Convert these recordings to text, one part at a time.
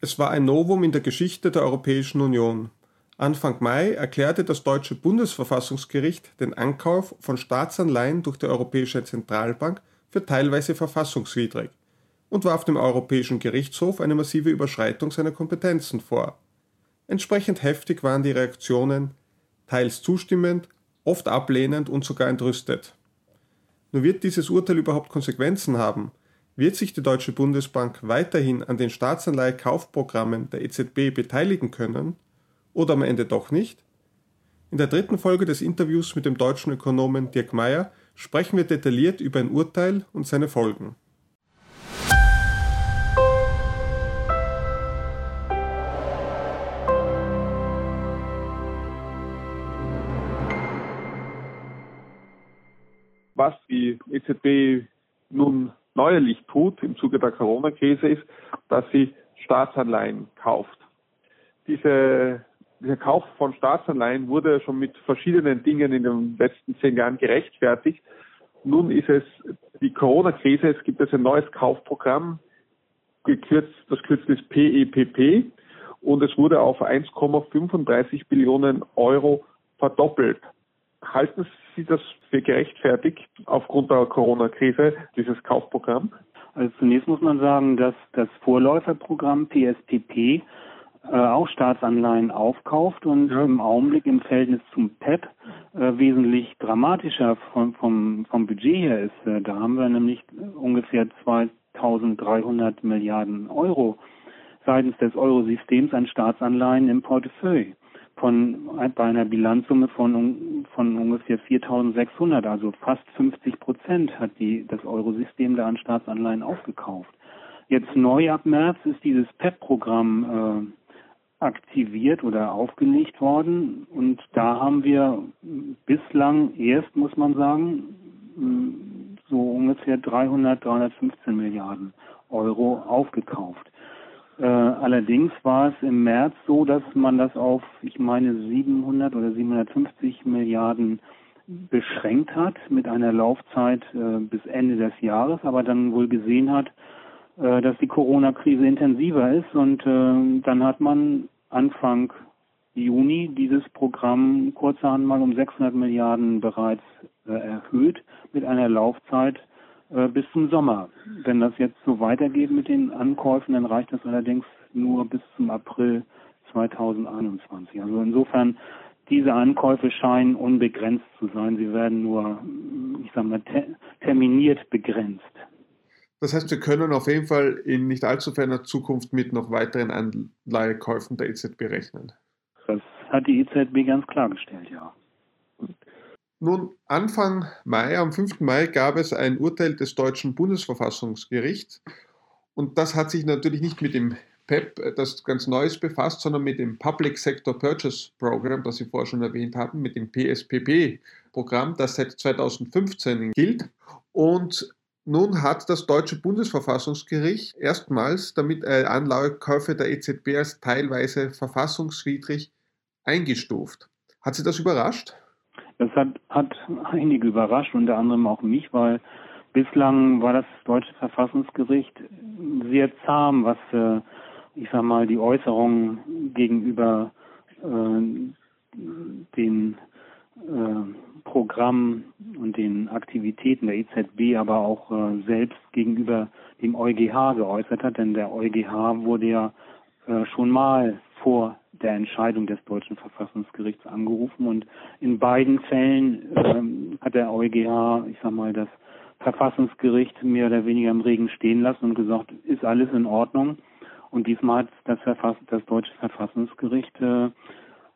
Es war ein Novum in der Geschichte der Europäischen Union. Anfang Mai erklärte das deutsche Bundesverfassungsgericht den Ankauf von Staatsanleihen durch die Europäische Zentralbank für teilweise verfassungswidrig und warf dem Europäischen Gerichtshof eine massive Überschreitung seiner Kompetenzen vor. Entsprechend heftig waren die Reaktionen, teils zustimmend, oft ablehnend und sogar entrüstet. Nur wird dieses Urteil überhaupt Konsequenzen haben? Wird sich die Deutsche Bundesbank weiterhin an den Staatsanleihekaufprogrammen der EZB beteiligen können oder am Ende doch nicht? In der dritten Folge des Interviews mit dem deutschen Ökonomen Dirk Mayer sprechen wir detailliert über ein Urteil und seine Folgen. Was die EZB nun neuerlich tut im Zuge der Corona-Krise ist, dass sie Staatsanleihen kauft. Diese dieser Kauf von Staatsanleihen wurde schon mit verschiedenen Dingen in den letzten zehn Jahren gerechtfertigt. Nun ist es die Corona-Krise, es gibt jetzt ein neues Kaufprogramm, gekürzt, das Kürzel ist PEPP und es wurde auf 1,35 Billionen Euro verdoppelt. Halten Sie das für gerechtfertigt aufgrund der Corona-Krise, dieses Kaufprogramm? Also zunächst muss man sagen, dass das Vorläuferprogramm PSPP äh, auch Staatsanleihen aufkauft und ja. im Augenblick im Verhältnis zum PEP äh, wesentlich dramatischer vom, vom, vom Budget her ist. Äh, da haben wir nämlich ungefähr 2300 Milliarden Euro seitens des Eurosystems an Staatsanleihen im Portefeuille von bei einer Bilanzsumme von von ungefähr 4.600, also fast 50 Prozent hat die das Eurosystem da an Staatsanleihen aufgekauft. Jetzt neu ab März ist dieses PEP-Programm äh, aktiviert oder aufgelegt worden. Und da haben wir bislang erst, muss man sagen, so ungefähr 300, 315 Milliarden Euro aufgekauft. Äh, allerdings war es im März so, dass man das auf, ich meine, 700 oder 750 Milliarden beschränkt hat mit einer Laufzeit äh, bis Ende des Jahres, aber dann wohl gesehen hat, äh, dass die Corona-Krise intensiver ist und äh, dann hat man Anfang Juni dieses Programm kurzerhand mal um 600 Milliarden bereits äh, erhöht mit einer Laufzeit bis zum Sommer. Wenn das jetzt so weitergeht mit den Ankäufen, dann reicht das allerdings nur bis zum April 2021. Also insofern diese Ankäufe scheinen unbegrenzt zu sein. Sie werden nur, ich sage mal, ter terminiert begrenzt. Das heißt, wir können auf jeden Fall in nicht allzu ferner Zukunft mit noch weiteren Anleihekäufen der EZB rechnen. Das hat die EZB ganz klargestellt, ja. Nun, Anfang Mai, am 5. Mai, gab es ein Urteil des deutschen Bundesverfassungsgerichts. Und das hat sich natürlich nicht mit dem PEP, das ganz Neues befasst, sondern mit dem Public Sector Purchase Program, das Sie vorher schon erwähnt haben, mit dem PSPP-Programm, das seit 2015 gilt. Und nun hat das deutsche Bundesverfassungsgericht erstmals damit äh, Anleihekäufe der EZB als teilweise verfassungswidrig eingestuft. Hat Sie das überrascht? Das hat, hat einige überrascht, unter anderem auch mich, weil bislang war das deutsche Verfassungsgericht sehr zahm, was äh, ich sag mal die Äußerungen gegenüber äh, den äh, Programm und den Aktivitäten der EZB, aber auch äh, selbst gegenüber dem EuGH geäußert hat, denn der EuGH wurde ja äh, schon mal vor der Entscheidung des deutschen Verfassungsgerichts angerufen und in beiden Fällen ähm, hat der EuGH, ich sag mal, das Verfassungsgericht mehr oder weniger im Regen stehen lassen und gesagt, ist alles in Ordnung. Und diesmal hat das, Verfass das deutsche Verfassungsgericht äh,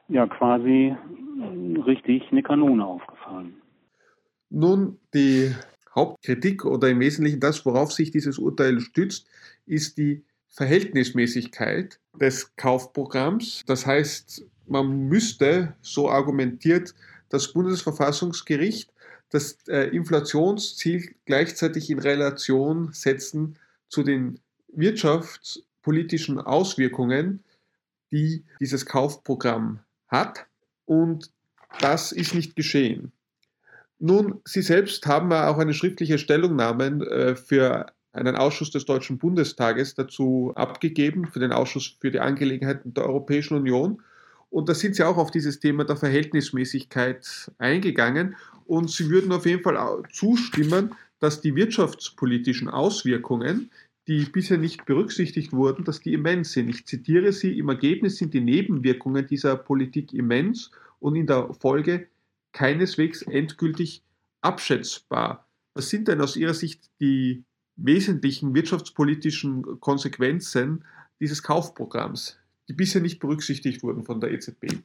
ja quasi richtig eine Kanone aufgefahren. Nun, die Hauptkritik oder im Wesentlichen das, worauf sich dieses Urteil stützt, ist die Verhältnismäßigkeit des Kaufprogramms. Das heißt, man müsste, so argumentiert das Bundesverfassungsgericht, das äh, Inflationsziel gleichzeitig in Relation setzen zu den wirtschaftspolitischen Auswirkungen, die dieses Kaufprogramm hat. Und das ist nicht geschehen. Nun, Sie selbst haben auch eine schriftliche Stellungnahme äh, für einen Ausschuss des Deutschen Bundestages dazu abgegeben, für den Ausschuss für die Angelegenheiten der Europäischen Union. Und da sind sie auch auf dieses Thema der Verhältnismäßigkeit eingegangen. Und sie würden auf jeden Fall zustimmen, dass die wirtschaftspolitischen Auswirkungen, die bisher nicht berücksichtigt wurden, dass die immens sind. Ich zitiere sie, im Ergebnis sind die Nebenwirkungen dieser Politik immens und in der Folge keineswegs endgültig abschätzbar. Was sind denn aus Ihrer Sicht die wesentlichen wirtschaftspolitischen Konsequenzen dieses Kaufprogramms, die bisher nicht berücksichtigt wurden von der EZB?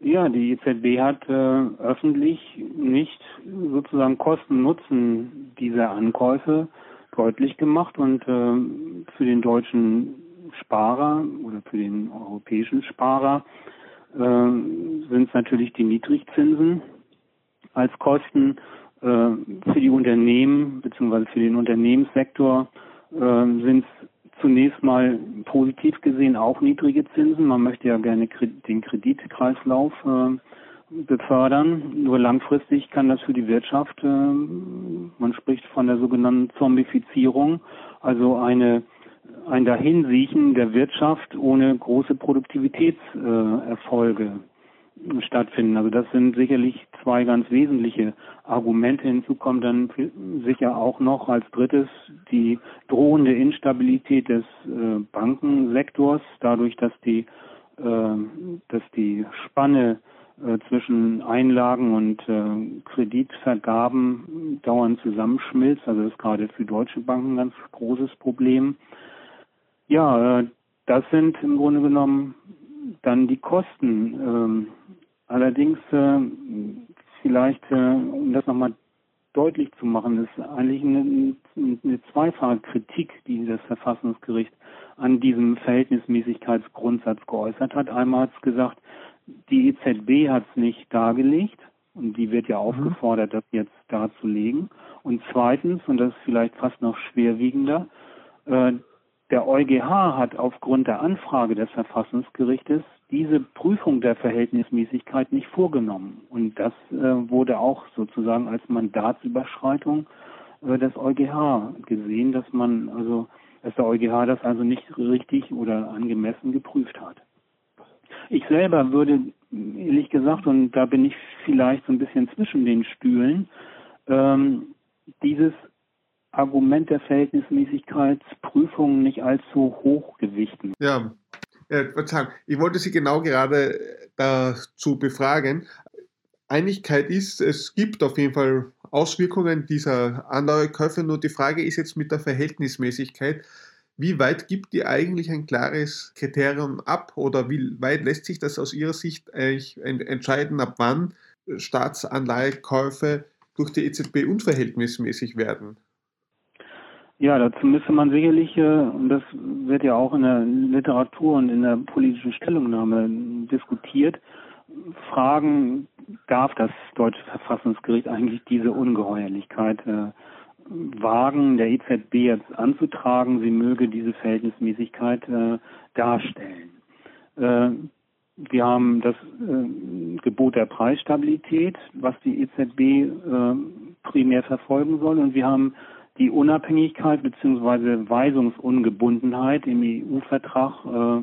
Ja, die EZB hat äh, öffentlich nicht sozusagen Kosten-Nutzen dieser Ankäufe deutlich gemacht und äh, für den deutschen Sparer oder für den europäischen Sparer äh, sind es natürlich die Niedrigzinsen als Kosten äh, für die Unternehmen bzw. für den Unternehmenssektor äh, sind es zunächst mal positiv gesehen auch niedrige Zinsen. Man möchte ja gerne den Kreditkreislauf äh, befördern. Nur langfristig kann das für die Wirtschaft, äh, man spricht von der sogenannten Zombifizierung, also eine ein Dahinsiechen der Wirtschaft ohne große Produktivitätserfolge stattfinden. Also das sind sicherlich zwei ganz wesentliche Argumente. Hinzu kommt dann sicher auch noch als drittes die drohende Instabilität des äh, Bankensektors, dadurch, dass die, äh, dass die Spanne äh, zwischen Einlagen und äh, Kreditvergaben dauernd zusammenschmilzt. Also das ist gerade für deutsche Banken ein ganz großes Problem. Ja, äh, das sind im Grunde genommen dann die Kosten. Ähm, allerdings äh, vielleicht, äh, um das nochmal deutlich zu machen, ist eigentlich eine, eine zweifache Kritik, die das Verfassungsgericht an diesem Verhältnismäßigkeitsgrundsatz geäußert hat. Einmal hat es gesagt, die EZB hat es nicht dargelegt und die wird ja mhm. aufgefordert, das jetzt darzulegen. Und zweitens, und das ist vielleicht fast noch schwerwiegender, äh, der EuGH hat aufgrund der Anfrage des Verfassungsgerichtes diese Prüfung der Verhältnismäßigkeit nicht vorgenommen. Und das äh, wurde auch sozusagen als Mandatsüberschreitung äh, des EuGH gesehen, dass man also, dass der EuGH das also nicht richtig oder angemessen geprüft hat. Ich selber würde, ehrlich gesagt, und da bin ich vielleicht so ein bisschen zwischen den Stühlen, ähm, dieses Argument der Verhältnismäßigkeitsprüfung nicht allzu hoch gewichten. Ja, äh, ich wollte Sie genau gerade dazu befragen. Einigkeit ist, es gibt auf jeden Fall Auswirkungen dieser Anleihekäufe, nur die Frage ist jetzt mit der Verhältnismäßigkeit. Wie weit gibt die eigentlich ein klares Kriterium ab oder wie weit lässt sich das aus Ihrer Sicht eigentlich entscheiden, ab wann Staatsanleihekäufe durch die EZB unverhältnismäßig werden? Ja, dazu müsste man sicherlich, äh, und das wird ja auch in der Literatur und in der politischen Stellungnahme diskutiert, fragen, darf das deutsche Verfassungsgericht eigentlich diese Ungeheuerlichkeit äh, wagen, der EZB jetzt anzutragen, sie möge diese Verhältnismäßigkeit äh, darstellen. Wir haben das äh, Gebot der Preisstabilität, was die EZB äh, primär verfolgen soll, und wir haben die Unabhängigkeit bzw. Weisungsungebundenheit im EU-Vertrag äh,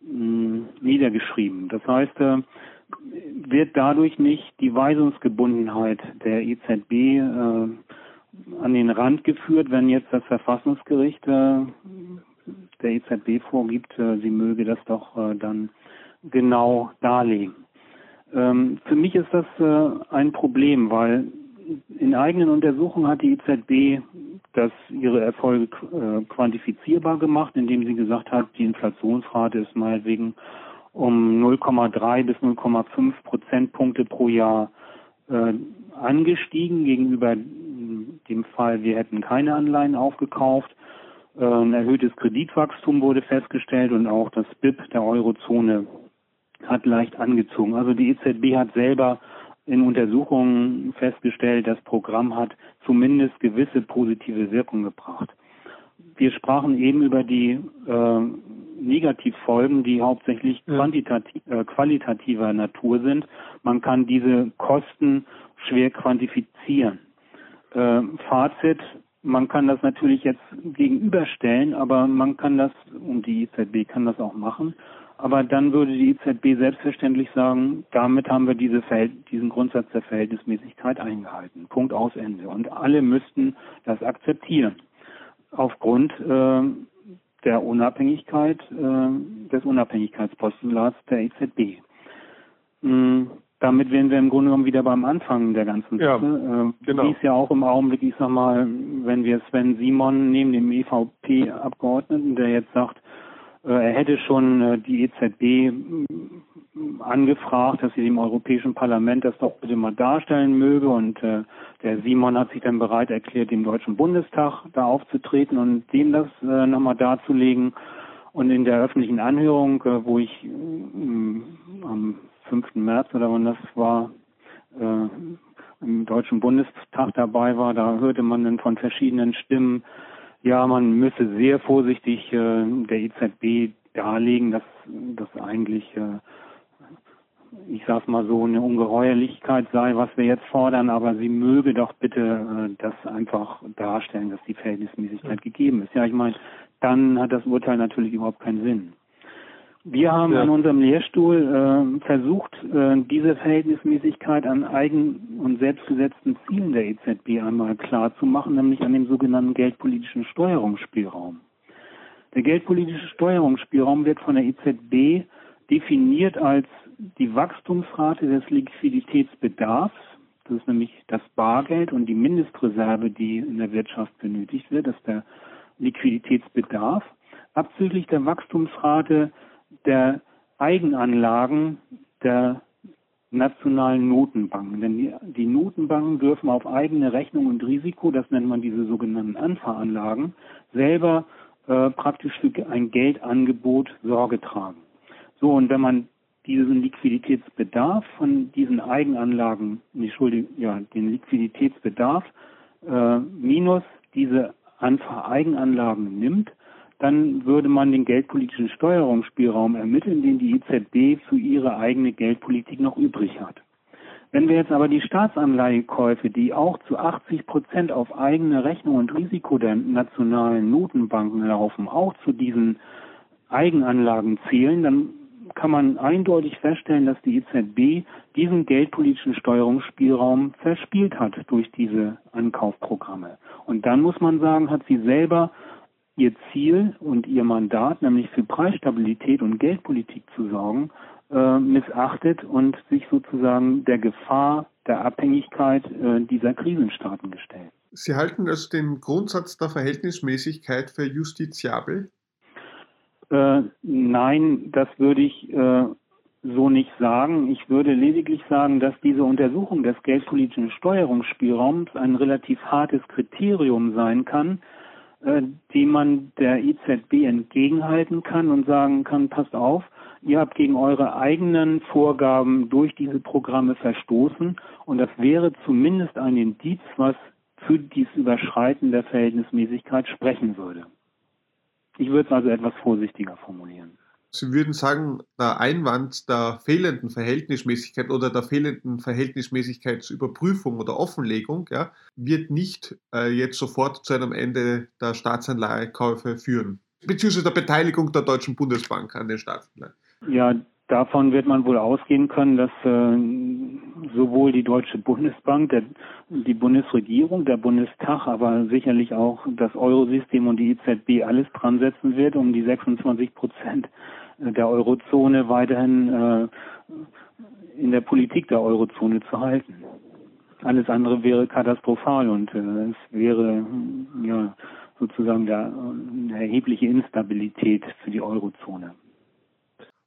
niedergeschrieben. Das heißt, äh, wird dadurch nicht die Weisungsgebundenheit der EZB äh, an den Rand geführt, wenn jetzt das Verfassungsgericht äh, der EZB vorgibt, äh, sie möge das doch äh, dann genau darlegen. Ähm, für mich ist das ein Problem, weil in eigenen Untersuchungen hat die EZB das ihre Erfolge äh, quantifizierbar gemacht, indem sie gesagt hat, die Inflationsrate ist meinetwegen um 0,3 bis 0,5 Prozentpunkte pro Jahr äh, angestiegen gegenüber dem Fall, wir hätten keine Anleihen aufgekauft. Äh, ein erhöhtes Kreditwachstum wurde festgestellt und auch das BIP der Eurozone hat leicht angezogen. Also die EZB hat selber in Untersuchungen festgestellt, das Programm hat zumindest gewisse positive Wirkung gebracht. Wir sprachen eben über die äh, Negativfolgen, die hauptsächlich quantitativ, äh, qualitativer Natur sind. Man kann diese Kosten schwer quantifizieren. Äh, Fazit, man kann das natürlich jetzt gegenüberstellen, aber man kann das, und die EZB kann das auch machen, aber dann würde die EZB selbstverständlich sagen, damit haben wir diese diesen Grundsatz der Verhältnismäßigkeit eingehalten. Punkt aus Ende. Und alle müssten das akzeptieren. Aufgrund äh, der Unabhängigkeit, äh, des Unabhängigkeitspostulats der EZB. Mhm. Damit wären wir im Grunde genommen wieder beim Anfang der ganzen Sache. Ja, äh, genau. Wie es ja auch im Augenblick, ich sag mal, wenn wir Sven Simon nehmen, dem EVP-Abgeordneten, der jetzt sagt, er hätte schon äh, die EZB mm, angefragt, dass sie dem Europäischen Parlament das doch bitte mal darstellen möge. Und äh, der Simon hat sich dann bereit erklärt, dem Deutschen Bundestag da aufzutreten und dem das äh, nochmal darzulegen. Und in der öffentlichen Anhörung, äh, wo ich äh, am 5. März oder wann das war, äh, im Deutschen Bundestag dabei war, da hörte man dann von verschiedenen Stimmen, ja, man müsse sehr vorsichtig äh, der EZB darlegen, dass das eigentlich, äh, ich sag's mal so, eine Ungeheuerlichkeit sei, was wir jetzt fordern, aber sie möge doch bitte äh, das einfach darstellen, dass die Verhältnismäßigkeit gegeben ist. Ja, ich meine, dann hat das Urteil natürlich überhaupt keinen Sinn. Wir haben ja. an unserem Lehrstuhl äh, versucht, äh, diese Verhältnismäßigkeit an eigen- und selbstgesetzten Zielen der EZB einmal klar zu machen, nämlich an dem sogenannten geldpolitischen Steuerungsspielraum. Der geldpolitische Steuerungsspielraum wird von der EZB definiert als die Wachstumsrate des Liquiditätsbedarfs, das ist nämlich das Bargeld und die Mindestreserve, die in der Wirtschaft benötigt wird, das ist der Liquiditätsbedarf, abzüglich der Wachstumsrate der Eigenanlagen der nationalen Notenbanken. Denn die, die, Notenbanken dürfen auf eigene Rechnung und Risiko, das nennt man diese sogenannten Anfahranlagen, selber äh, praktisch für ein Geldangebot Sorge tragen. So, und wenn man diesen Liquiditätsbedarf von diesen Eigenanlagen, Entschuldigung, ja, den Liquiditätsbedarf äh, minus diese Eigenanlagen nimmt, dann würde man den geldpolitischen Steuerungsspielraum ermitteln, den die EZB für ihre eigene Geldpolitik noch übrig hat. Wenn wir jetzt aber die Staatsanleihekäufe, die auch zu 80 Prozent auf eigene Rechnung und Risiko der nationalen Notenbanken laufen, auch zu diesen Eigenanlagen zählen, dann kann man eindeutig feststellen, dass die EZB diesen geldpolitischen Steuerungsspielraum verspielt hat durch diese Ankaufprogramme. Und dann muss man sagen, hat sie selber ihr Ziel und ihr Mandat, nämlich für Preisstabilität und Geldpolitik zu sorgen, äh, missachtet und sich sozusagen der Gefahr der Abhängigkeit äh, dieser Krisenstaaten gestellt. Sie halten also den Grundsatz der Verhältnismäßigkeit für justiziabel? Äh, nein, das würde ich äh, so nicht sagen. Ich würde lediglich sagen, dass diese Untersuchung des geldpolitischen Steuerungsspielraums ein relativ hartes Kriterium sein kann, die man der EZB entgegenhalten kann und sagen kann, passt auf, ihr habt gegen eure eigenen Vorgaben durch diese Programme verstoßen und das wäre zumindest ein Indiz, was für dieses Überschreiten der Verhältnismäßigkeit sprechen würde. Ich würde es also etwas vorsichtiger formulieren. Sie würden sagen, der Einwand der fehlenden Verhältnismäßigkeit oder der fehlenden Verhältnismäßigkeitsüberprüfung oder Offenlegung ja, wird nicht äh, jetzt sofort zu einem Ende der Staatsanleihekäufe führen, beziehungsweise der Beteiligung der Deutschen Bundesbank an den Staatsanleihen. Ja, davon wird man wohl ausgehen können, dass äh, sowohl die Deutsche Bundesbank, der, die Bundesregierung, der Bundestag, aber sicherlich auch das Eurosystem und die EZB alles dran setzen wird, um die 26 Prozent der Eurozone weiterhin äh, in der Politik der Eurozone zu halten. Alles andere wäre katastrophal und äh, es wäre ja sozusagen der, eine erhebliche Instabilität für die Eurozone.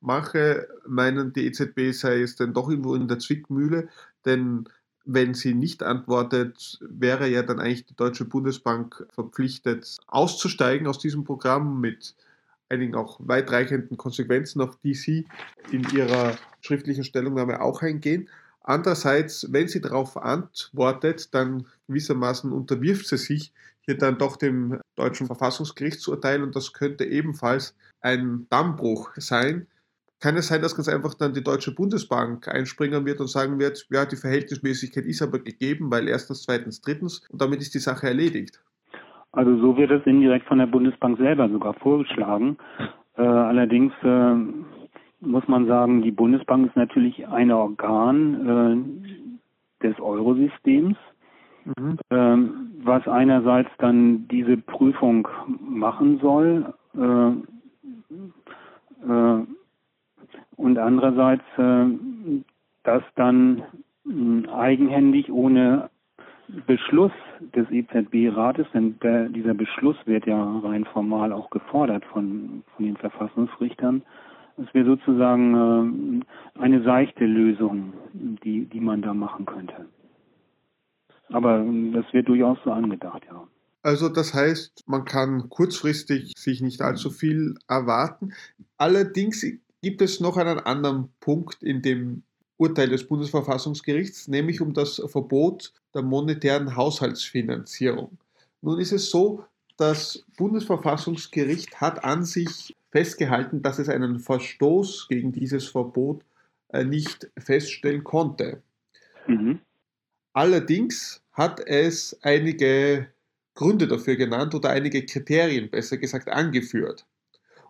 Manche meinen, die EZB sei es dann doch irgendwo in der Zwickmühle, denn wenn sie nicht antwortet, wäre ja dann eigentlich die Deutsche Bundesbank verpflichtet, auszusteigen aus diesem Programm mit einigen auch weitreichenden Konsequenzen, auf die Sie in Ihrer schriftlichen Stellungnahme auch eingehen. Andererseits, wenn sie darauf antwortet, dann gewissermaßen unterwirft sie sich hier dann doch dem deutschen Verfassungsgerichtsurteil und das könnte ebenfalls ein Dammbruch sein. kann es sein, dass ganz einfach dann die Deutsche Bundesbank einspringen wird und sagen wird, ja, die Verhältnismäßigkeit ist aber gegeben, weil erstens, zweitens, drittens und damit ist die Sache erledigt? Also so wird es indirekt von der Bundesbank selber sogar vorgeschlagen. Äh, allerdings äh, muss man sagen, die Bundesbank ist natürlich ein Organ äh, des Eurosystems, mhm. ähm, was einerseits dann diese Prüfung machen soll. Äh, äh, und andererseits äh, das dann eigenhändig ohne Beschluss des EZB-Rates, denn der, dieser Beschluss wird ja rein formal auch gefordert von, von den Verfassungsrichtern, das wäre sozusagen äh, eine seichte Lösung, die, die man da machen könnte. Aber das wird durchaus so angedacht, ja. Also das heißt, man kann kurzfristig sich nicht allzu viel erwarten. Allerdings gibt es noch einen anderen Punkt in dem Urteil des Bundesverfassungsgerichts, nämlich um das Verbot der monetären Haushaltsfinanzierung. Nun ist es so, das Bundesverfassungsgericht hat an sich festgehalten, dass es einen Verstoß gegen dieses Verbot äh, nicht feststellen konnte. Mhm. Allerdings hat es einige Gründe dafür genannt oder einige Kriterien, besser gesagt, angeführt.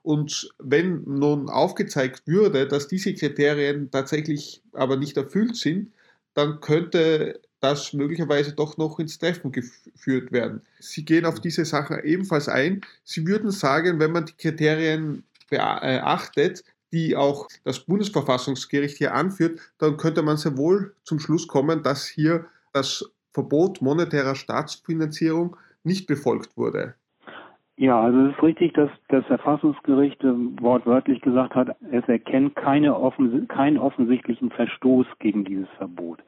Und wenn nun aufgezeigt würde, dass diese Kriterien tatsächlich aber nicht erfüllt sind, dann könnte das möglicherweise doch noch ins Treffen geführt werden. Sie gehen auf diese Sache ebenfalls ein. Sie würden sagen, wenn man die Kriterien beachtet, die auch das Bundesverfassungsgericht hier anführt, dann könnte man sehr wohl zum Schluss kommen, dass hier das Verbot monetärer Staatsfinanzierung nicht befolgt wurde. Ja, also es ist richtig, dass das Verfassungsgericht wortwörtlich gesagt hat, es erkennt keine offen, keinen offensichtlichen Verstoß gegen dieses Verbot.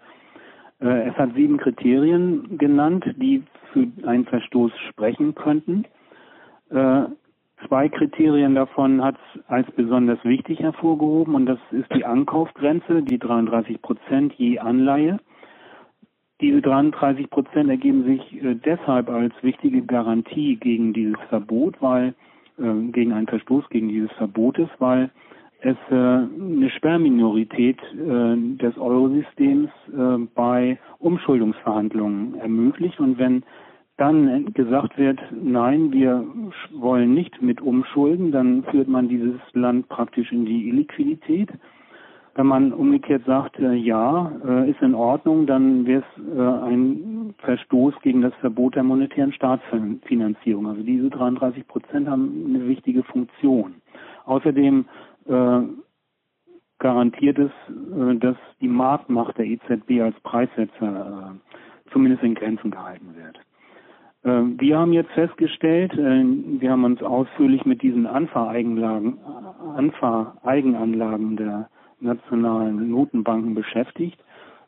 Äh, es hat sieben Kriterien genannt, die für einen Verstoß sprechen könnten. Äh, zwei Kriterien davon hat es als besonders wichtig hervorgehoben und das ist die Ankaufgrenze, die 33 Prozent je Anleihe. Diese 33 Prozent ergeben sich äh, deshalb als wichtige Garantie gegen dieses Verbot, weil äh, gegen einen Verstoß gegen dieses Verbotes, weil es äh, eine Sperrminorität äh, des Eurosystems bei Umschuldungsverhandlungen ermöglicht. Und wenn dann gesagt wird, nein, wir wollen nicht mit umschulden, dann führt man dieses Land praktisch in die Illiquidität. Wenn man umgekehrt sagt, äh, ja, äh, ist in Ordnung, dann wäre es äh, ein Verstoß gegen das Verbot der monetären Staatsfinanzierung. Also diese 33 Prozent haben eine wichtige Funktion. Außerdem äh, garantiert es, äh, dass die Marktmacht der EZB als Preissetzer äh, zumindest in Grenzen gehalten wird. Äh, wir haben jetzt festgestellt, wir haben uns ausführlich mit diesen Anfahreinlagen, Anfahreigenanlagen der nationalen Notenbanken beschäftigt,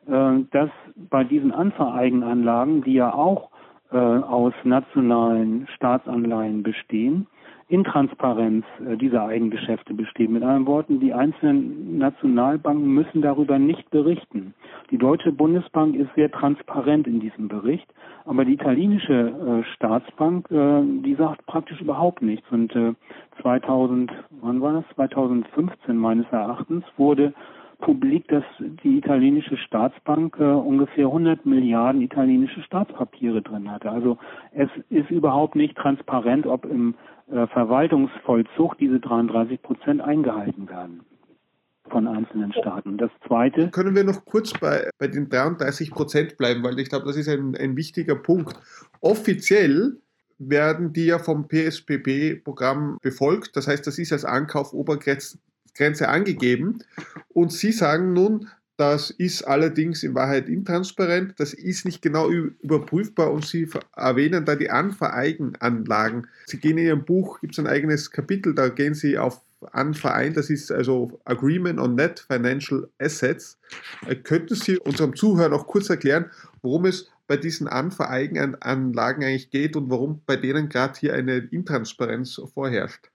äh, dass bei diesen Anfahreigenanlagen, die ja auch äh, aus nationalen Staatsanleihen bestehen, Intransparenz äh, dieser Eigengeschäfte besteht. Mit anderen Worten, die einzelnen Nationalbanken müssen darüber nicht berichten. Die Deutsche Bundesbank ist sehr transparent in diesem Bericht, aber die italienische äh, Staatsbank, äh, die sagt praktisch überhaupt nichts. Und äh, 2000, wann war das? 2015 meines Erachtens wurde publik, dass die italienische Staatsbank äh, ungefähr 100 Milliarden italienische Staatspapiere drin hatte. Also es ist überhaupt nicht transparent, ob im äh, Verwaltungsvollzug diese 33 Prozent eingehalten werden von einzelnen Staaten. Das Zweite. Können wir noch kurz bei, bei den 33 Prozent bleiben, weil ich glaube, das ist ein, ein wichtiger Punkt. Offiziell werden die ja vom PSPP-Programm befolgt. Das heißt, das ist als Ankauf-Obergrenze angegeben. Und Sie sagen nun, das ist allerdings in Wahrheit intransparent, das ist nicht genau überprüfbar und Sie erwähnen da die Anvereigenanlagen. Sie gehen in Ihrem Buch, gibt es ein eigenes Kapitel, da gehen Sie auf Anverein, das ist also Agreement on Net Financial Assets. Äh, könnten Sie unserem Zuhörer noch kurz erklären, worum es bei diesen Anvereigenanlagen eigentlich geht und warum bei denen gerade hier eine Intransparenz vorherrscht?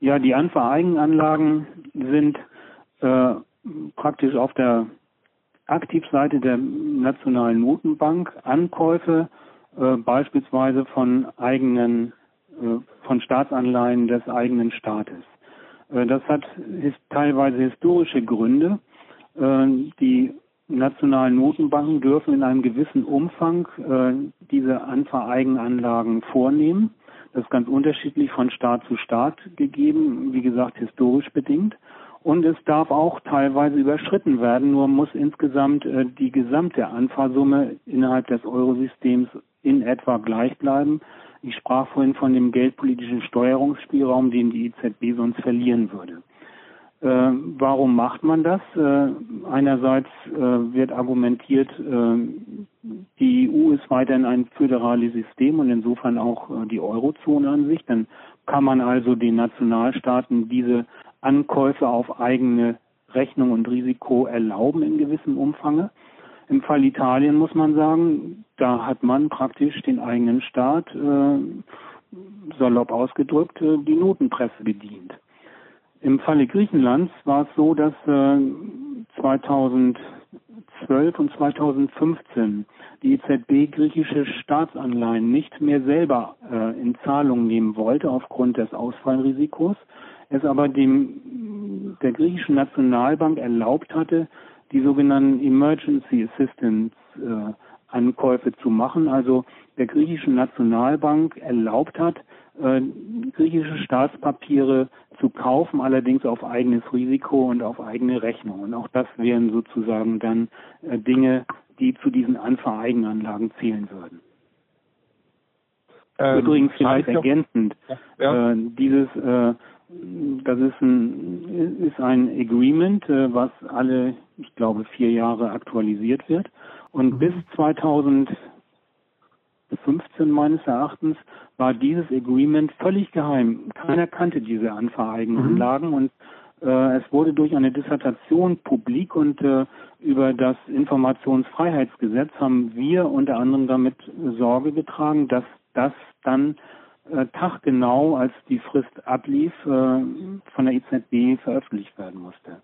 Ja, die Anvereigenanlagen sind äh, praktisch auf der Aktivseite der Nationalen Notenbank Ankäufe äh, beispielsweise von eigenen, äh, von Staatsanleihen des eigenen Staates. Äh, das hat teilweise historische Gründe. Äh, die nationalen Notenbanken dürfen in einem gewissen Umfang diese Anvereigenanlagen vornehmen. Das ist ganz unterschiedlich von Staat zu Staat gegeben, wie gesagt historisch bedingt. Und es darf auch teilweise überschritten werden, nur muss insgesamt äh, die gesamte Anfahrsumme innerhalb des Eurosystems in etwa gleich bleiben. Ich sprach vorhin von dem geldpolitischen Steuerungsspielraum, den die EZB sonst verlieren würde. Äh, warum macht man das? Äh, einerseits äh, wird argumentiert, äh, die EU ist weiterhin ein föderales System und insofern auch äh, die Eurozone an sich. Dann kann man also den Nationalstaaten diese Ankäufe auf eigene Rechnung und Risiko erlauben in gewissem Umfange. Im Fall Italien muss man sagen, da hat man praktisch den eigenen Staat, äh, salopp ausgedrückt, äh, die Notenpresse bedient. Im Falle Griechenlands war es so, dass äh, 2012 und 2015 die EZB griechische Staatsanleihen nicht mehr selber äh, in Zahlung nehmen wollte aufgrund des Ausfallrisikos, es aber dem der griechischen Nationalbank erlaubt hatte, die sogenannten Emergency Assistance äh, Ankäufe zu machen, also der griechischen Nationalbank erlaubt hat, äh, griechische Staatspapiere zu kaufen, allerdings auf eigenes Risiko und auf eigene Rechnung. Und auch das wären sozusagen dann äh, Dinge, die zu diesen Anvereigenanlagen zählen würden. Ähm, Übrigens vielleicht ergänzend, ja. Äh, dieses äh, das ist ein, ist ein Agreement, was alle, ich glaube, vier Jahre aktualisiert wird. Und mhm. bis 2015 meines Erachtens war dieses Agreement völlig geheim. Keiner kannte diese Anvereigenanlagen mhm. und äh, es wurde durch eine Dissertation publik und äh, über das Informationsfreiheitsgesetz haben wir unter anderem damit Sorge getragen, dass das dann äh, taggenau, als die Frist ablief, äh, von der EZB veröffentlicht werden musste.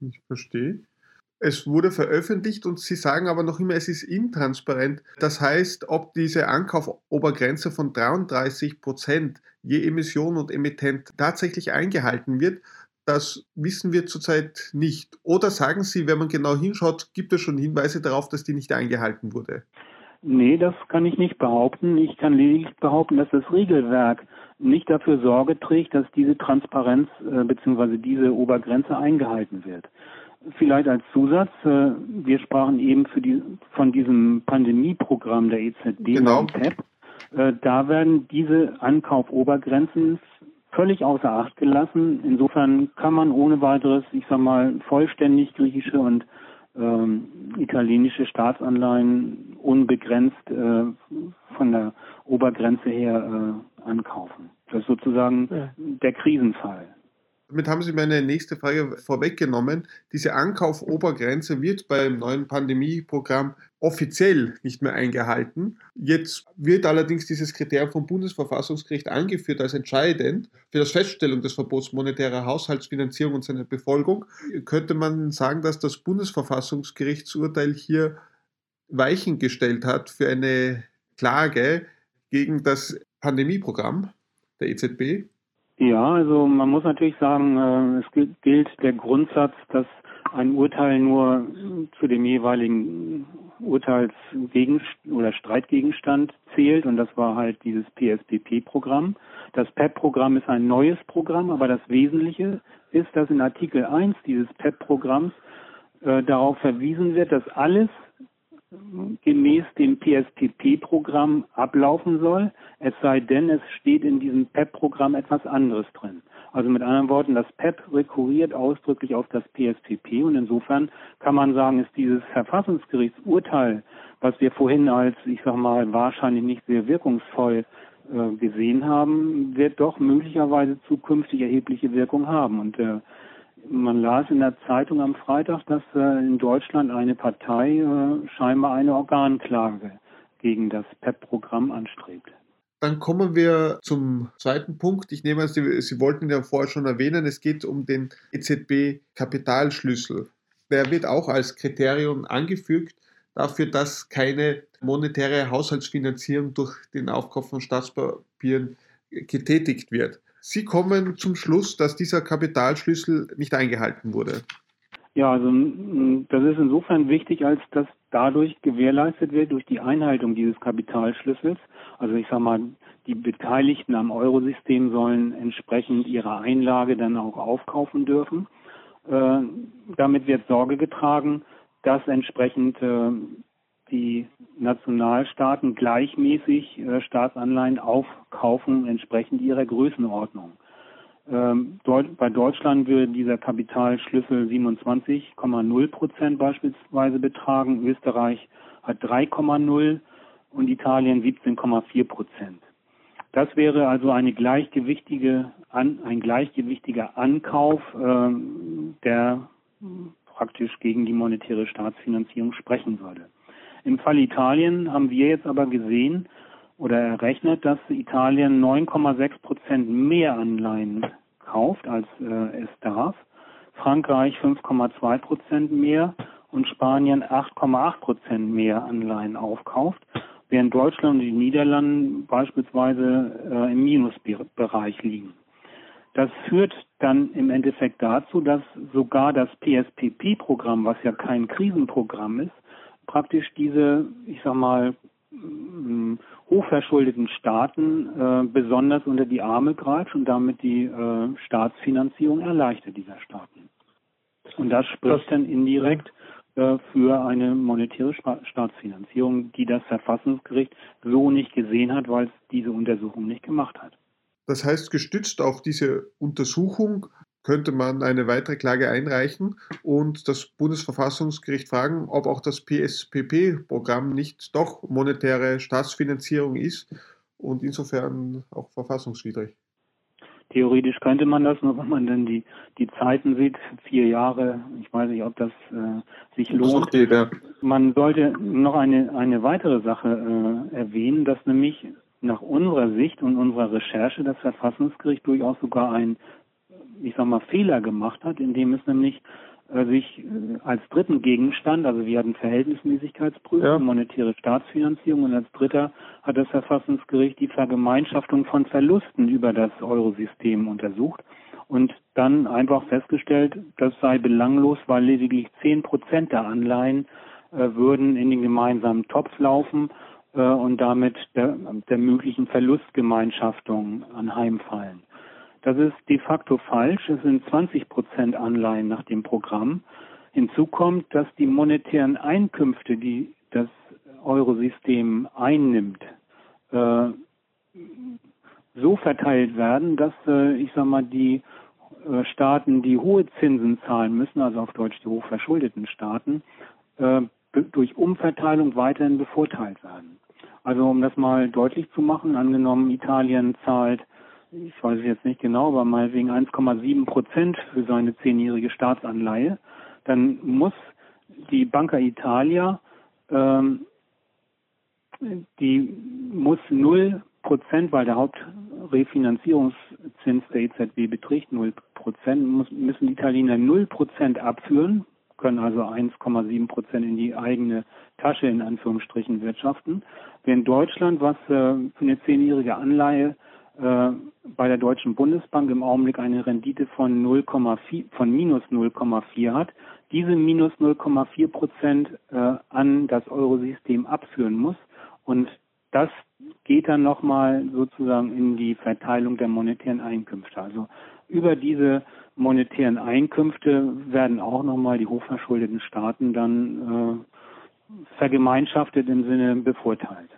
Ich verstehe. Es wurde veröffentlicht und Sie sagen aber noch immer, es ist intransparent. Das heißt, ob diese Ankaufobergrenze von 33 Prozent je Emission und Emittent tatsächlich eingehalten wird, das wissen wir zurzeit nicht. Oder sagen Sie, wenn man genau hinschaut, gibt es schon Hinweise darauf, dass die nicht eingehalten wurde? Nee, das kann ich nicht behaupten. Ich kann lediglich behaupten, dass das Regelwerk nicht dafür Sorge trägt, dass diese Transparenz äh, bzw. diese Obergrenze eingehalten wird. Vielleicht als Zusatz, äh, wir sprachen eben für die, von diesem Pandemieprogramm der EZB, genau. PEP. Äh, da werden diese Ankaufobergrenzen völlig außer Acht gelassen. Insofern kann man ohne weiteres, ich sag mal, vollständig griechische und ähm, italienische Staatsanleihen unbegrenzt äh, von der Obergrenze her äh, ankaufen. Das ist sozusagen ja. der Krisenfall. Damit haben Sie meine nächste Frage vorweggenommen. Diese Ankaufobergrenze wird beim neuen Pandemieprogramm offiziell nicht mehr eingehalten. Jetzt wird allerdings dieses Kriterium vom Bundesverfassungsgericht angeführt als entscheidend für das Feststellung des Verbots monetärer Haushaltsfinanzierung und seiner Befolgung. Könnte man sagen, dass das Bundesverfassungsgerichtsurteil hier Weichen gestellt hat für eine Klage gegen das Pandemieprogramm der EZB? Ja, also man muss natürlich sagen, äh, es gilt der Grundsatz, dass ein Urteil nur zu dem jeweiligen Urteilsgegen oder Streitgegenstand zählt und das war halt dieses PSPP-Programm. Das PEP-Programm ist ein neues Programm, aber das Wesentliche ist, dass in Artikel 1 dieses PEP-Programms äh, darauf verwiesen wird, dass alles gemäß dem PSPP-Programm ablaufen soll, es sei denn, es steht in diesem PEP-Programm etwas anderes drin. Also mit anderen Worten, das PEP rekurriert ausdrücklich auf das PSPP und insofern kann man sagen, ist dieses Verfassungsgerichtsurteil, was wir vorhin als, ich sag mal, wahrscheinlich nicht sehr wirkungsvoll äh, gesehen haben, wird doch möglicherweise zukünftig erhebliche Wirkung haben. Und äh, man las in der Zeitung am Freitag, dass äh, in Deutschland eine Partei äh, scheinbar eine Organklage gegen das PEP-Programm anstrebt. Dann kommen wir zum zweiten Punkt. Ich nehme an, Sie, Sie wollten ja vorher schon erwähnen, es geht um den EZB-Kapitalschlüssel. Der wird auch als Kriterium angefügt dafür, dass keine monetäre Haushaltsfinanzierung durch den Aufkauf von Staatspapieren getätigt wird. Sie kommen zum Schluss, dass dieser Kapitalschlüssel nicht eingehalten wurde. Ja, also das ist insofern wichtig, als dass dadurch gewährleistet wird durch die Einhaltung dieses Kapitalschlüssels. Also ich sage mal, die Beteiligten am Eurosystem sollen entsprechend ihre Einlage dann auch aufkaufen dürfen. Äh, damit wird Sorge getragen, dass entsprechend äh, die Nationalstaaten gleichmäßig äh, Staatsanleihen aufkaufen, entsprechend ihrer Größenordnung. Ähm, bei Deutschland würde dieser Kapitalschlüssel 27,0 Prozent beispielsweise betragen, Österreich hat 3,0 und Italien 17,4 Prozent. Das wäre also gleichgewichtige, ein gleichgewichtiger Ankauf, äh, der praktisch gegen die monetäre Staatsfinanzierung sprechen würde. Im Fall Italien haben wir jetzt aber gesehen oder errechnet, dass Italien 9,6 Prozent mehr Anleihen kauft, als äh, es darf. Frankreich 5,2 Prozent mehr und Spanien 8,8 Prozent mehr Anleihen aufkauft, während Deutschland und die Niederlande beispielsweise äh, im Minusbereich liegen. Das führt dann im Endeffekt dazu, dass sogar das PSPP-Programm, was ja kein Krisenprogramm ist, praktisch diese, ich sag mal, mm, hochverschuldeten Staaten äh, besonders unter die Arme greift und damit die äh, Staatsfinanzierung erleichtert dieser Staaten. Und das spricht das, dann indirekt äh, für eine monetäre Staatsfinanzierung, die das Verfassungsgericht so nicht gesehen hat, weil es diese Untersuchung nicht gemacht hat. Das heißt, gestützt auf diese Untersuchung könnte man eine weitere Klage einreichen und das Bundesverfassungsgericht fragen, ob auch das PSPP-Programm nicht doch monetäre Staatsfinanzierung ist und insofern auch verfassungswidrig. Theoretisch könnte man das, nur wenn man dann die, die Zeiten sieht, vier Jahre, ich weiß nicht, ob das äh, sich lohnt. Geht, ja. Man sollte noch eine, eine weitere Sache äh, erwähnen, dass nämlich nach unserer Sicht und unserer Recherche das Verfassungsgericht durchaus sogar ein ich sag mal, Fehler gemacht hat, indem es nämlich äh, sich äh, als dritten Gegenstand, also wir hatten Verhältnismäßigkeitsprüfung, ja. monetäre Staatsfinanzierung und als dritter hat das Verfassungsgericht die Vergemeinschaftung von Verlusten über das Eurosystem untersucht und dann einfach festgestellt, das sei belanglos, weil lediglich zehn Prozent der Anleihen äh, würden in den gemeinsamen Topf laufen äh, und damit der, der möglichen Verlustgemeinschaftung anheimfallen. Das ist de facto falsch. Es sind 20 Prozent Anleihen nach dem Programm. Hinzu kommt, dass die monetären Einkünfte, die das Eurosystem einnimmt, äh, so verteilt werden, dass, äh, ich sag mal, die äh, Staaten, die hohe Zinsen zahlen müssen, also auf Deutsch die hochverschuldeten Staaten, durch Umverteilung weiterhin bevorteilt werden. Also um das mal deutlich zu machen, angenommen Italien zahlt ich weiß es jetzt nicht genau, aber meinetwegen 1,7 Prozent für seine zehnjährige Staatsanleihe, dann muss die Banca Italia, ähm, die muss 0 Prozent, weil der Hauptrefinanzierungszins der EZB beträgt 0 Prozent, müssen die Italiener 0 Prozent abführen, können also 1,7 Prozent in die eigene Tasche in Anführungsstrichen wirtschaften. Während Deutschland, was äh, für eine zehnjährige Anleihe bei der Deutschen Bundesbank im Augenblick eine Rendite von 0,4 von minus 0,4 hat, diese minus 0,4 Prozent äh, an das Eurosystem abführen muss und das geht dann nochmal sozusagen in die Verteilung der monetären Einkünfte. Also über diese monetären Einkünfte werden auch nochmal die hochverschuldeten Staaten dann äh, vergemeinschaftet im Sinne bevorteilt.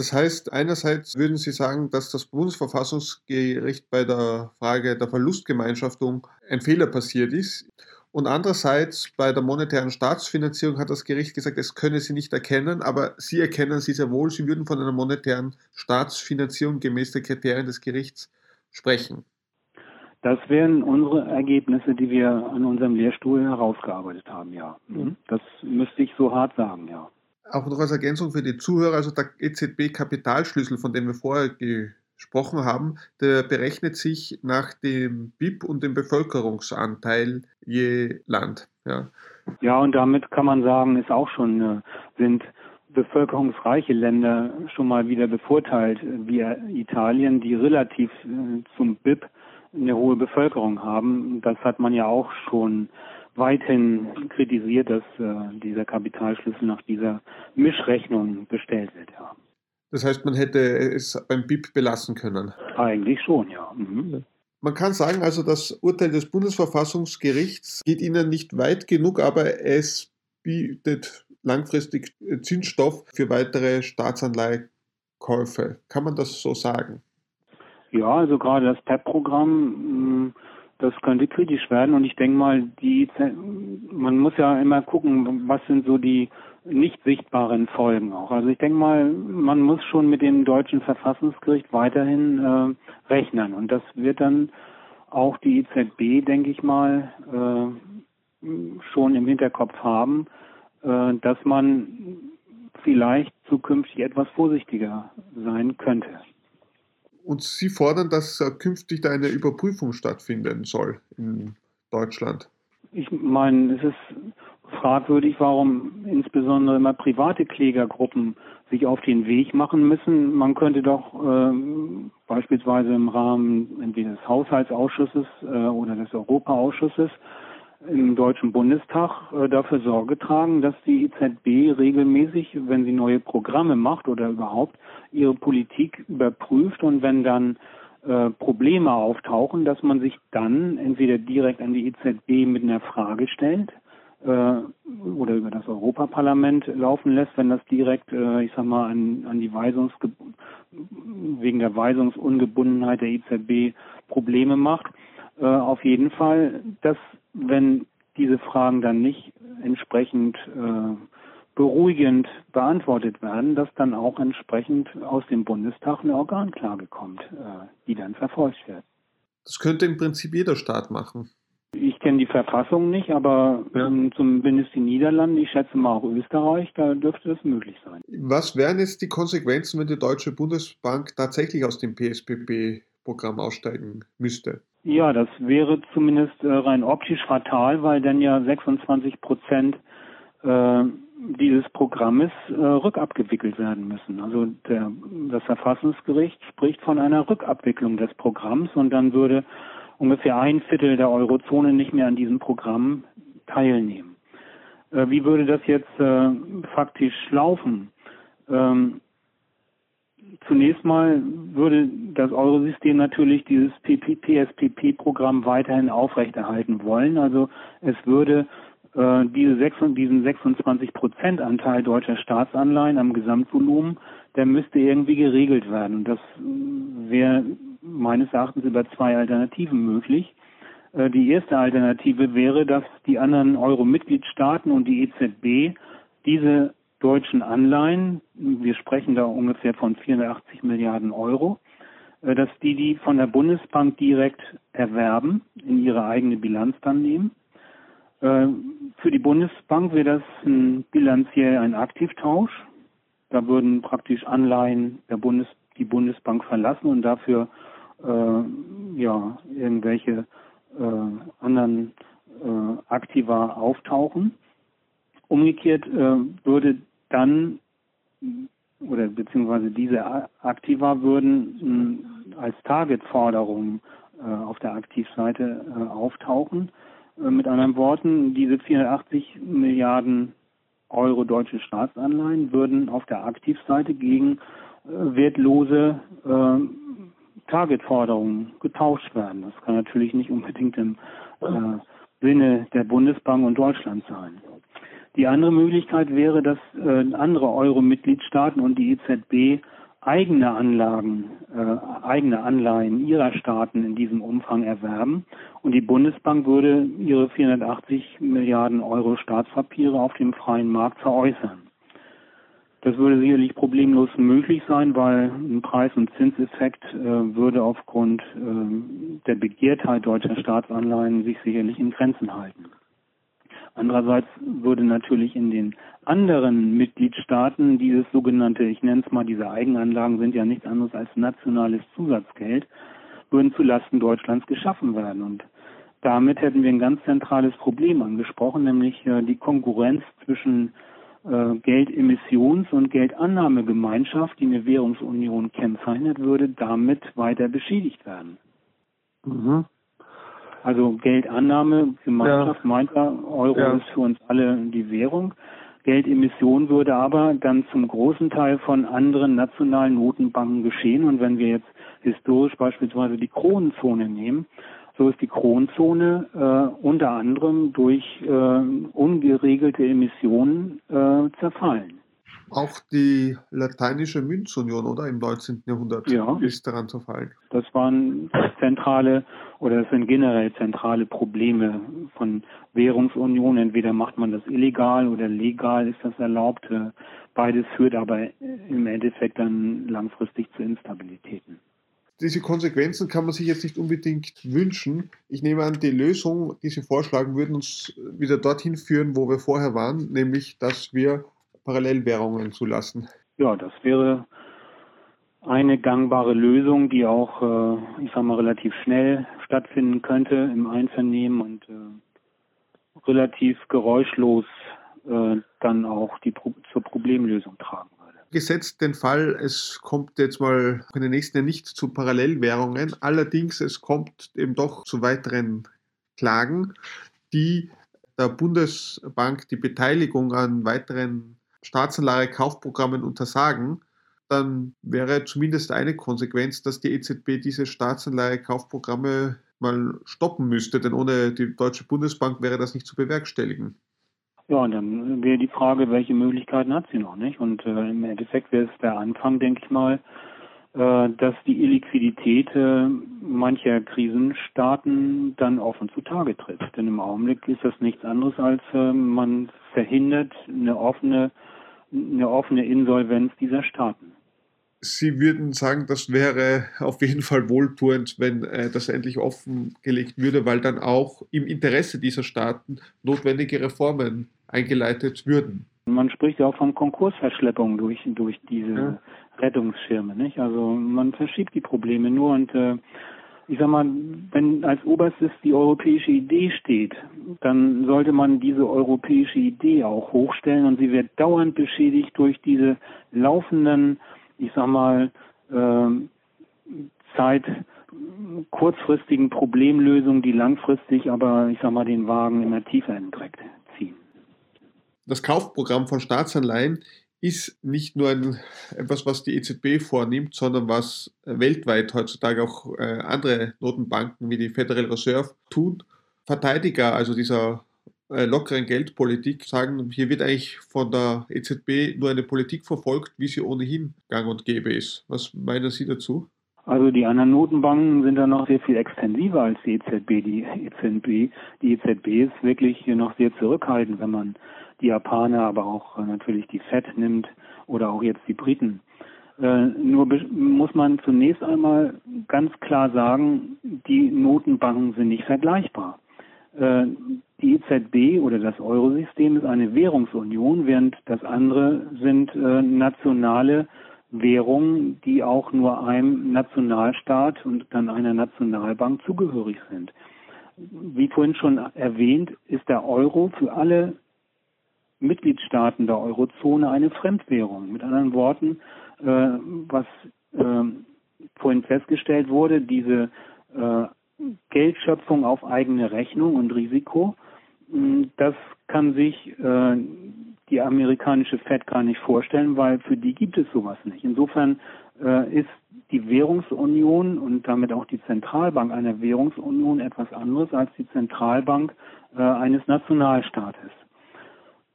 Das heißt, einerseits würden Sie sagen, dass das Bundesverfassungsgericht bei der Frage der Verlustgemeinschaftung ein Fehler passiert ist. Und andererseits bei der monetären Staatsfinanzierung hat das Gericht gesagt, es könne sie nicht erkennen, aber sie erkennen sie sehr wohl. Sie würden von einer monetären Staatsfinanzierung gemäß der Kriterien des Gerichts sprechen. Das wären unsere Ergebnisse, die wir an unserem Lehrstuhl herausgearbeitet haben, ja. Mhm. Das müsste ich so hart sagen, ja auch noch als Ergänzung für die Zuhörer, also der EZB-Kapitalschlüssel, von dem wir vorher gesprochen haben, der berechnet sich nach dem BIP und dem Bevölkerungsanteil je Land. Ja, ja und damit kann man sagen, ist auch schon, äh, sind bevölkerungsreiche Länder schon mal wieder bevorteilt, wie Italien, die relativ äh, zum BIP eine hohe Bevölkerung haben. Das hat man ja auch schon weithin kritisiert, dass äh, dieser Kapitalschlüssel nach dieser Mischrechnung bestellt wird. Ja. Das heißt, man hätte es beim BIP belassen können. Eigentlich schon, ja. Mhm. Man kann sagen, also das Urteil des Bundesverfassungsgerichts geht Ihnen nicht weit genug, aber es bietet langfristig Zinsstoff für weitere Staatsanleihekäufe. Kann man das so sagen? Ja, also gerade das PEP-Programm, mm, das könnte kritisch werden und ich denke mal, die, man muss ja immer gucken, was sind so die nicht sichtbaren Folgen auch. Also ich denke mal, man muss schon mit dem deutschen Verfassungsgericht weiterhin äh, rechnen und das wird dann auch die EZB, denke ich mal, äh, schon im Hinterkopf haben, äh, dass man vielleicht zukünftig etwas vorsichtiger sein könnte. Und Sie fordern, dass äh, künftig da eine Überprüfung stattfinden soll in Deutschland. Ich meine, es ist fragwürdig, warum insbesondere immer private Klägergruppen sich auf den Weg machen müssen. Man könnte doch äh, beispielsweise im Rahmen entweder des Haushaltsausschusses äh, oder des Europaausschusses im Deutschen Bundestag äh, dafür Sorge tragen, dass die EZB regelmäßig, wenn sie neue Programme macht oder überhaupt ihre Politik überprüft und wenn dann äh, Probleme auftauchen, dass man sich dann entweder direkt an die EZB mit einer Frage stellt äh, oder über das Europaparlament laufen lässt, wenn das direkt, äh, ich sag mal, an, an die Weisungs wegen der Weisungsungebundenheit der EZB Probleme macht. Äh, auf jeden Fall, dass wenn diese Fragen dann nicht entsprechend äh, beruhigend beantwortet werden, dass dann auch entsprechend aus dem Bundestag eine Organklage kommt, äh, die dann verfolgt wird. Das könnte im Prinzip jeder Staat machen. Ich kenne die Verfassung nicht, aber ja. ähm, zumindest die Niederlande, ich schätze mal auch Österreich, da dürfte das möglich sein. Was wären jetzt die Konsequenzen, wenn die Deutsche Bundesbank tatsächlich aus dem PSPP-Programm aussteigen müsste? Ja, das wäre zumindest äh, rein optisch fatal, weil dann ja 26 Prozent äh, dieses Programmes äh, rückabgewickelt werden müssen. Also der, das Verfassungsgericht spricht von einer Rückabwicklung des Programms und dann würde ungefähr ein Viertel der Eurozone nicht mehr an diesem Programm teilnehmen. Wie würde das jetzt faktisch laufen? Ähm, zunächst mal würde das Eurosystem natürlich dieses PSPP-Programm weiterhin aufrechterhalten wollen. Also es würde äh, diese 6, diesen 26 Prozent Anteil deutscher Staatsanleihen am Gesamtvolumen, der müsste irgendwie geregelt werden. Und das wäre meines Erachtens über zwei Alternativen möglich. Äh, die erste Alternative wäre, dass die anderen Euro-Mitgliedstaaten und die EZB diese deutschen Anleihen, wir sprechen da ungefähr von 480 Milliarden Euro, äh, dass die die von der Bundesbank direkt erwerben, in ihre eigene Bilanz dann nehmen. Äh, für die Bundesbank wäre das ein, bilanziell ein Aktivtausch. Da würden praktisch Anleihen der Bundes, die Bundesbank verlassen und dafür äh, ja irgendwelche äh, anderen äh, Aktiva auftauchen. Umgekehrt äh, würde dann oder beziehungsweise diese Aktiva würden als Targetforderung äh, auf der Aktivseite äh, auftauchen. Äh, mit anderen Worten, diese 480 Milliarden Euro deutsche Staatsanleihen würden auf der Aktivseite gegen wertlose Targetforderungen getauscht werden. Das kann natürlich nicht unbedingt im Sinne der Bundesbank und Deutschland sein. Die andere Möglichkeit wäre, dass äh, andere Euro-Mitgliedstaaten und die EZB eigene Anlagen, äh, eigene Anleihen ihrer Staaten in diesem Umfang erwerben und die Bundesbank würde ihre 480 Milliarden Euro Staatspapiere auf dem freien Markt veräußern. Das würde sicherlich problemlos möglich sein, weil ein Preis- und Zinseffekt äh, würde aufgrund äh, der Begehrtheit deutscher Staatsanleihen sich sicherlich in Grenzen halten. Andererseits würde natürlich in den anderen Mitgliedstaaten dieses sogenannte, ich nenne es mal, diese Eigenanlagen sind ja nichts anderes als nationales Zusatzgeld, würden zulasten Deutschlands geschaffen werden. Und damit hätten wir ein ganz zentrales Problem angesprochen, nämlich äh, die Konkurrenz zwischen äh, Geldemissions- und Geldannahmegemeinschaft, die eine Währungsunion kennzeichnet, würde damit weiter beschädigt werden. Mhm. Also Geldannahme, Gemeinschaft ja. meint er, Euro ja. ist für uns alle die Währung. Geldemission würde aber dann zum großen Teil von anderen nationalen Notenbanken geschehen. Und wenn wir jetzt historisch beispielsweise die Kronenzone nehmen, so ist die Kronenzone äh, unter anderem durch äh, ungeregelte Emissionen äh, zerfallen. Auch die lateinische Münzunion, oder im 19. Jahrhundert, ja. ist daran zerfallen. Das waren zentrale oder das sind generell zentrale Probleme von Währungsunion. Entweder macht man das illegal oder legal ist das erlaubt. Beides führt aber im Endeffekt dann langfristig zu Instabilitäten diese Konsequenzen kann man sich jetzt nicht unbedingt wünschen. Ich nehme an, die Lösung, die Sie vorschlagen, würden uns wieder dorthin führen, wo wir vorher waren, nämlich, dass wir Parallelwährungen zulassen. Ja, das wäre eine gangbare Lösung, die auch, äh, ich sage mal, relativ schnell stattfinden könnte im Einvernehmen und äh, relativ geräuschlos äh, dann auch die Pro zur Problemlösung tragen gesetzt den Fall, es kommt jetzt mal in den nächsten Jahren nicht zu Parallelwährungen, allerdings es kommt eben doch zu weiteren Klagen, die der Bundesbank die Beteiligung an weiteren Staatsanleihe-Kaufprogrammen untersagen, dann wäre zumindest eine Konsequenz, dass die EZB diese Staatsanleihe-Kaufprogramme mal stoppen müsste, denn ohne die Deutsche Bundesbank wäre das nicht zu bewerkstelligen. Ja, und dann wäre die Frage, welche Möglichkeiten hat sie noch, nicht? Und äh, im Endeffekt wäre es der Anfang, denke ich mal, dass die Illiquidität äh, mancher Krisenstaaten dann offen zutage tritt. Denn im Augenblick ist das nichts anderes als äh, man verhindert eine offene, eine offene Insolvenz dieser Staaten. Sie würden sagen, das wäre auf jeden Fall wohltuend, wenn äh, das endlich offengelegt würde, weil dann auch im Interesse dieser Staaten notwendige Reformen eingeleitet würden. Man spricht ja auch von Konkursverschleppung durch, durch diese ja. Rettungsschirme. Nicht? Also man verschiebt die Probleme nur und äh, ich sag mal, wenn als oberstes die europäische Idee steht, dann sollte man diese europäische Idee auch hochstellen und sie wird dauernd beschädigt durch diese laufenden, ich sag mal, äh, Zeit kurzfristigen Problemlösungen, die langfristig aber, ich sag mal, den Wagen immer tiefer entdreckt das Kaufprogramm von Staatsanleihen ist nicht nur ein, etwas, was die EZB vornimmt, sondern was weltweit heutzutage auch äh, andere Notenbanken wie die Federal Reserve tun. Verteidiger, also dieser äh, lockeren Geldpolitik, sagen, hier wird eigentlich von der EZB nur eine Politik verfolgt, wie sie ohnehin gang und gäbe ist. Was meinen Sie dazu? Also die anderen Notenbanken sind da noch sehr viel extensiver als die EZB. Die EZB, die EZB ist wirklich noch sehr zurückhaltend, wenn man die Japaner, aber auch äh, natürlich die FED nimmt oder auch jetzt die Briten. Äh, nur muss man zunächst einmal ganz klar sagen, die Notenbanken sind nicht vergleichbar. Äh, die EZB oder das Eurosystem ist eine Währungsunion, während das andere sind nationale Währungen, die auch nur einem Nationalstaat und dann einer Nationalbank zugehörig sind. Wie vorhin schon erwähnt, ist der Euro für alle Mitgliedstaaten der Eurozone eine Fremdwährung. Mit anderen Worten, äh, was äh, vorhin festgestellt wurde, diese äh, Geldschöpfung auf eigene Rechnung und Risiko, mh, das kann sich äh, die amerikanische Fed gar nicht vorstellen, weil für die gibt es sowas nicht. Insofern äh, ist die Währungsunion und damit auch die Zentralbank einer Währungsunion etwas anderes als die Zentralbank äh, eines Nationalstaates.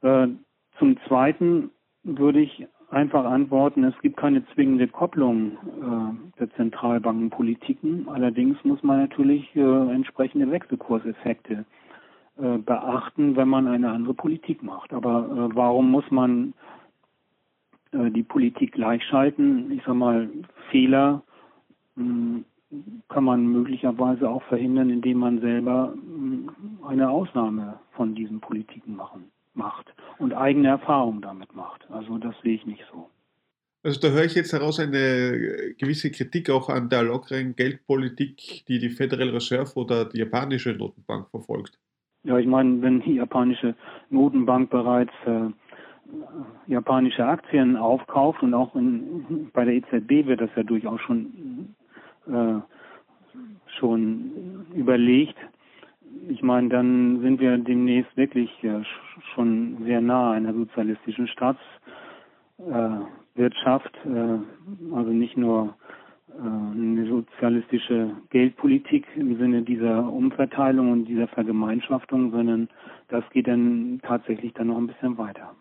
Äh, zum Zweiten würde ich einfach antworten, es gibt keine zwingende Kopplung äh, der Zentralbankenpolitiken. Allerdings muss man natürlich äh, entsprechende Wechselkurseffekte äh, beachten, wenn man eine andere Politik macht. Aber äh, warum muss man äh, die Politik gleichschalten? Ich sage mal, Fehler mh, hm, kann man möglicherweise auch verhindern, indem man selber mh, hm, eine Ausnahme von diesen Politiken machen macht und eigene Erfahrungen damit macht. Also das sehe ich nicht so. Also da höre ich jetzt heraus eine gewisse Kritik auch an der lockeren Geldpolitik, die die Federal Reserve oder die japanische Notenbank verfolgt. Ja, ich meine, wenn die japanische Notenbank bereits äh, japanische Aktien aufkauft und auch in, bei der EZB wird das ja durchaus schon äh, schon überlegt, ich meine, dann sind wir demnächst wirklich ja, schon sehr nah einer sozialistischen Staatswirtschaft, äh, also nicht nur äh, eine sozialistische Geldpolitik im Sinne dieser Umverteilung und dieser Vergemeinschaftung, sondern das geht dann tatsächlich dann noch ein bisschen weiter.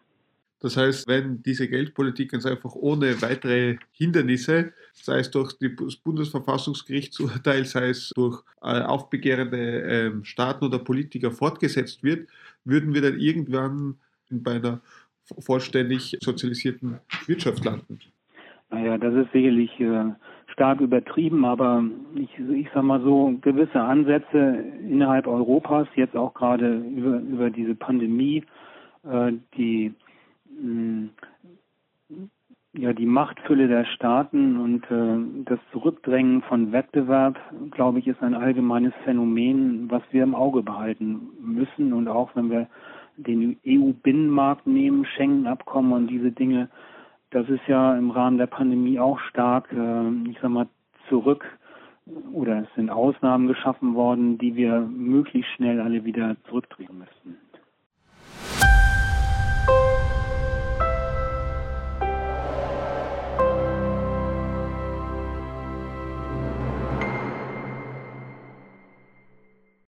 Das heißt, wenn diese Geldpolitik ganz einfach ohne weitere Hindernisse, sei es durch das Bundesverfassungsgerichtsurteil, sei es durch äh, aufbegehrende äh, Staaten oder Politiker fortgesetzt wird, würden wir dann irgendwann bei einer vollständig sozialisierten Wirtschaft landen. Naja, das ist sicherlich äh, stark übertrieben, aber ich, ich sag mal so, gewisse Ansätze innerhalb Europas, jetzt auch gerade über, über diese Pandemie, äh, die ja die Machtfülle der Staaten und äh, das Zurückdrängen von Wettbewerb, glaube ich, ist ein allgemeines Phänomen, was wir im Auge behalten müssen und auch wenn wir den EU-Binnenmarkt nehmen, Schengen-Abkommen und diese Dinge, das ist ja im Rahmen der Pandemie auch stark, äh, ich sag mal, zurück oder es sind Ausnahmen geschaffen worden, die wir möglichst schnell alle wieder zurückdrehen müssten.